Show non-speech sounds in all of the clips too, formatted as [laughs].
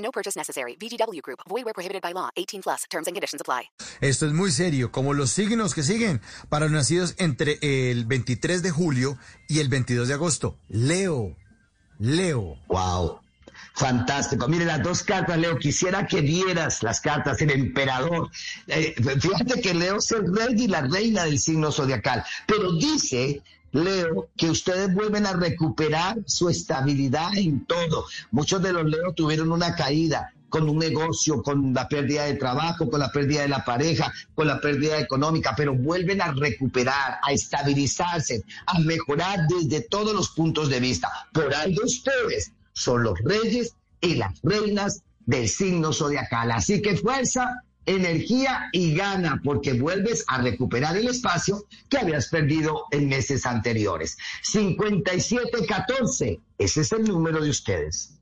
No purchase necessary. VGW Group. Void where prohibited by law. 18 plus. Terms and conditions apply. Esto es muy serio, como los signos que siguen para los nacidos entre el 23 de julio y el 22 de agosto. Leo, Leo. Wow. Fantástico. Mire, las dos cartas, Leo, quisiera que vieras las cartas, el emperador. Eh, fíjate que Leo es el rey y la reina del signo zodiacal, pero dice Leo, que ustedes vuelven a recuperar su estabilidad en todo. Muchos de los Leo tuvieron una caída con un negocio, con la pérdida de trabajo, con la pérdida de la pareja, con la pérdida económica, pero vuelven a recuperar, a estabilizarse, a mejorar desde todos los puntos de vista. Por algo ustedes son los reyes y las reinas del signo zodiacal. Así que fuerza, energía y gana, porque vuelves a recuperar el espacio que habías perdido en meses anteriores. 5714, ese es el número de ustedes.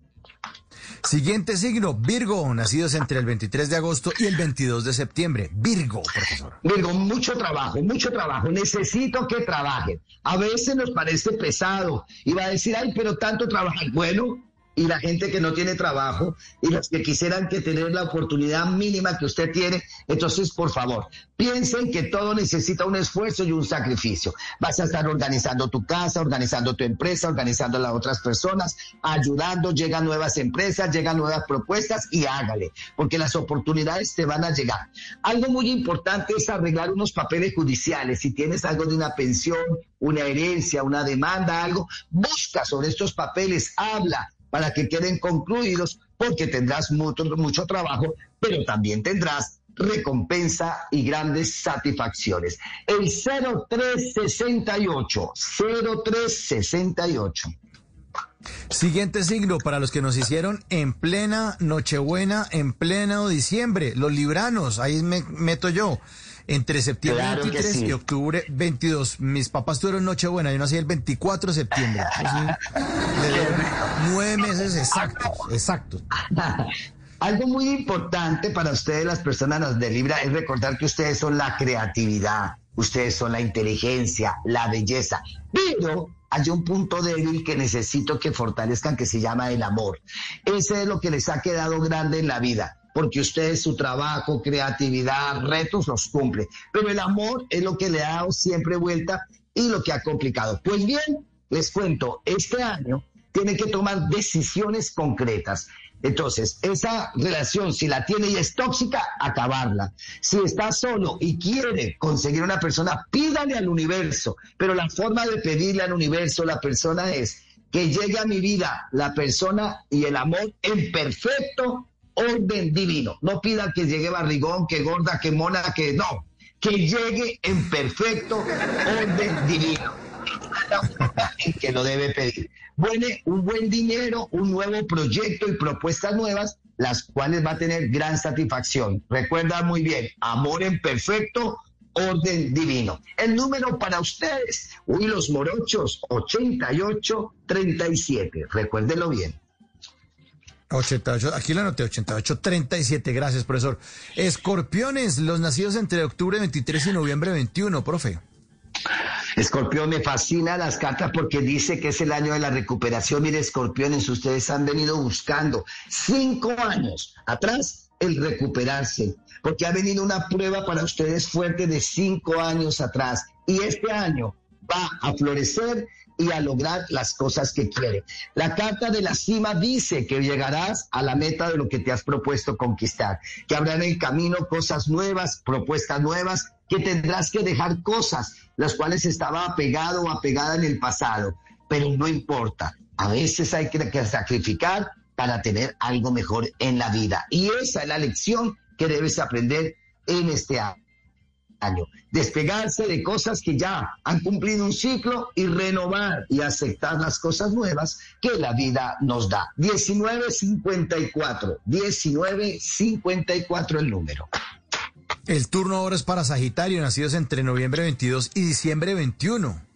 Siguiente signo, Virgo, nacidos entre el 23 de agosto y el 22 de septiembre. Virgo, profesor. Virgo, mucho trabajo, mucho trabajo. Necesito que trabajen. A veces nos parece pesado y va a decir, ay, pero tanto trabajar. Bueno, y la gente que no tiene trabajo y los que quisieran que tener la oportunidad mínima que usted tiene. Entonces, por favor, piensen que todo necesita un esfuerzo y un sacrificio. Vas a estar organizando tu casa, organizando tu empresa, organizando a las otras personas, ayudando, llegan nuevas empresas, llegan nuevas propuestas y hágale, porque las oportunidades te van a llegar. Algo muy importante es arreglar unos papeles judiciales. Si tienes algo de una pensión, una herencia, una demanda, algo, busca sobre estos papeles, habla, para que queden concluidos, porque tendrás mucho, mucho trabajo, pero también tendrás recompensa y grandes satisfacciones. El 0368, 0368. Siguiente signo para los que nos hicieron en plena Nochebuena, en pleno diciembre, los libranos, ahí me meto yo entre septiembre 23 y octubre 22. Mis papás tuvieron Nochebuena, yo nací el 24 de septiembre. nueve meses exactos, exactos. [laughs] Algo muy importante para ustedes, las personas de Libra, es recordar que ustedes son la creatividad, ustedes son la inteligencia, la belleza, pero hay un punto débil que necesito que fortalezcan que se llama el amor. Ese es lo que les ha quedado grande en la vida porque ustedes su trabajo, creatividad, retos los cumple. Pero el amor es lo que le ha dado siempre vuelta y lo que ha complicado. Pues bien, les cuento, este año tiene que tomar decisiones concretas. Entonces, esa relación, si la tiene y es tóxica, acabarla. Si está solo y quiere conseguir una persona, pídale al universo. Pero la forma de pedirle al universo, la persona es que llegue a mi vida la persona y el amor en perfecto orden divino. No pida que llegue barrigón, que gorda, que mona, que no. Que llegue en perfecto orden divino. [laughs] que lo debe pedir. Bueno, un buen dinero, un nuevo proyecto y propuestas nuevas, las cuales va a tener gran satisfacción. Recuerda muy bien, amor en perfecto orden divino. El número para ustedes, uy, los morochos, 8837. Recuérdelo bien. 88, aquí lo anoté, 88, 37, gracias, profesor. Escorpiones, los nacidos entre octubre 23 y noviembre 21, profe. Escorpión, me fascina las cartas porque dice que es el año de la recuperación. Mire, escorpiones, ustedes han venido buscando cinco años atrás el recuperarse, porque ha venido una prueba para ustedes fuerte de cinco años atrás. Y este año va a florecer y a lograr las cosas que quiere. La carta de la cima dice que llegarás a la meta de lo que te has propuesto conquistar, que habrá en el camino cosas nuevas, propuestas nuevas, que tendrás que dejar cosas las cuales estaba apegado o apegada en el pasado, pero no importa. A veces hay que sacrificar para tener algo mejor en la vida. Y esa es la lección que debes aprender en este año. Año. Despegarse de cosas que ya han cumplido un ciclo y renovar y aceptar las cosas nuevas que la vida nos da. 1954, 1954 el número. El turno ahora es para Sagitario, nacidos entre noviembre 22 y diciembre 21.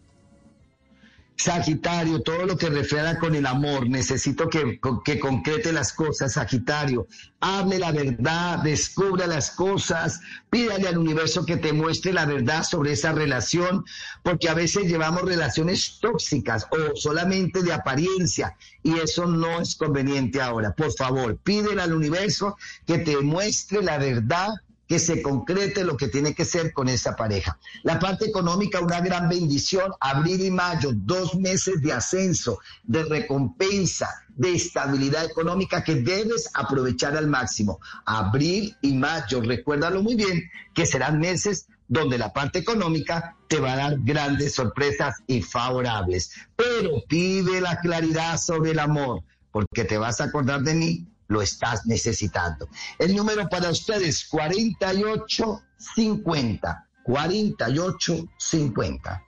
Sagitario, todo lo que refiera con el amor, necesito que, que concrete las cosas, Sagitario. Hable la verdad, descubra las cosas, pídale al universo que te muestre la verdad sobre esa relación, porque a veces llevamos relaciones tóxicas o solamente de apariencia y eso no es conveniente ahora. Por favor, pídele al universo que te muestre la verdad que se concrete lo que tiene que ser con esa pareja. La parte económica, una gran bendición, abril y mayo, dos meses de ascenso, de recompensa, de estabilidad económica que debes aprovechar al máximo. Abril y mayo, recuérdalo muy bien, que serán meses donde la parte económica te va a dar grandes sorpresas y favorables. Pero pide la claridad sobre el amor, porque te vas a acordar de mí lo estás necesitando. El número para ustedes, 4850. 4850.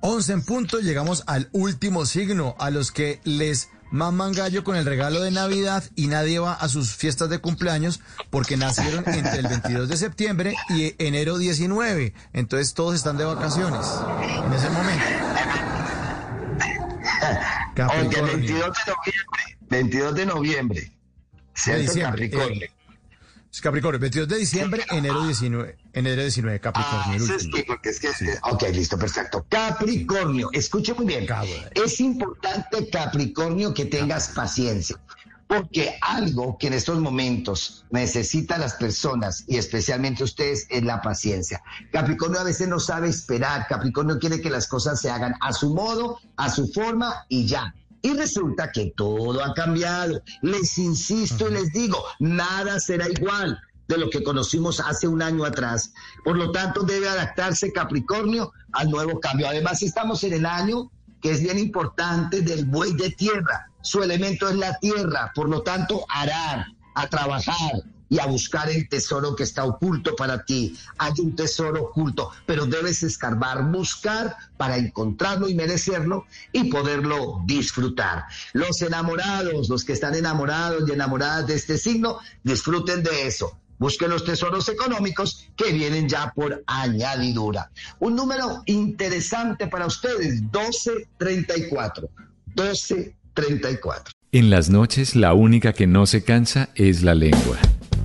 11 en punto, llegamos al último signo, a los que les maman gallo con el regalo de Navidad y nadie va a sus fiestas de cumpleaños porque nacieron entre el 22 de septiembre y enero 19. Entonces todos están de vacaciones en ese momento. Capricornio. 22 de noviembre. 22 de noviembre. ¿Cierto? Capricornio. Eh, Capricornio, 22 de diciembre, enero 19. Enero 19, Capricornio. Ah, es que, porque es que, Ok, listo, perfecto. Capricornio, escuche muy bien. Es importante, Capricornio, que tengas paciencia. Porque algo que en estos momentos necesitan las personas y especialmente ustedes es la paciencia. Capricornio a veces no sabe esperar. Capricornio quiere que las cosas se hagan a su modo, a su forma y ya. Y resulta que todo ha cambiado. Les insisto y les digo, nada será igual de lo que conocimos hace un año atrás. Por lo tanto, debe adaptarse Capricornio al nuevo cambio. Además, estamos en el año que es bien importante del buey de tierra. Su elemento es la tierra, por lo tanto, arar, a trabajar, y a buscar el tesoro que está oculto para ti. Hay un tesoro oculto, pero debes escarbar, buscar para encontrarlo y merecerlo y poderlo disfrutar. Los enamorados, los que están enamorados y enamoradas de este signo, disfruten de eso. Busquen los tesoros económicos que vienen ya por añadidura. Un número interesante para ustedes, 1234. 1234. En las noches la única que no se cansa es la lengua.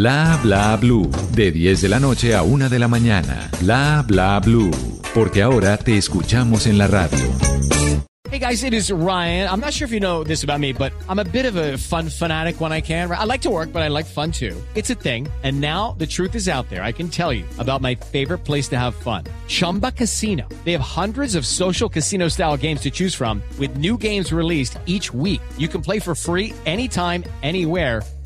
Bla bla blue. De 10 de la noche a 1 de la mañana. Bla bla blue. Porque ahora te escuchamos en la radio. Hey guys, it is Ryan. I'm not sure if you know this about me, but I'm a bit of a fun fanatic when I can. I like to work, but I like fun too. It's a thing. And now the truth is out there. I can tell you about my favorite place to have fun. Chumba Casino. They have hundreds of social casino style games to choose from with new games released each week. You can play for free anytime, anywhere